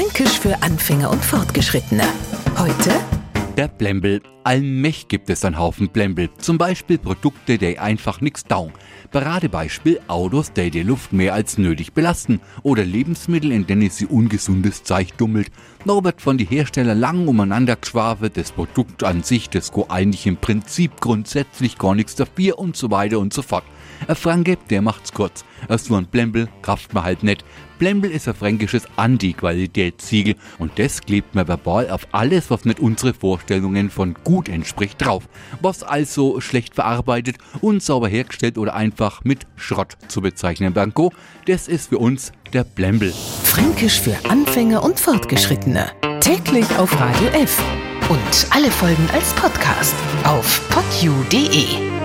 Fränkisch für Anfänger und Fortgeschrittene. Heute der Blembel. Allmäch gibt es einen Haufen Blembel. Zum Beispiel Produkte, die einfach nichts dauern. Paradebeispiel Autos, die die Luft mehr als nötig belasten. Oder Lebensmittel, in denen sie ungesundes Zeug dummelt. Norbert von die Hersteller lang umeinander geschwafelt, das Produkt an sich, das go eigentlich im Prinzip grundsätzlich gar nichts dafür und so weiter und so fort. Ein Franke, der macht's kurz. Nur ein Blembel, kraft man halt nicht. Blembel ist ein fränkisches Anti-Qualitätssiegel und das klebt man verbal auf alles, was nicht unsere Vorstellungen von gut entspricht, drauf. Was also schlecht verarbeitet, unsauber hergestellt oder einfach mit Schrott zu bezeichnen, Blanco, das ist für uns der Blembel. Fränkisch für Anfänger und Fortgeschrittene. Täglich auf Radio F. Und alle Folgen als Podcast auf podu.de.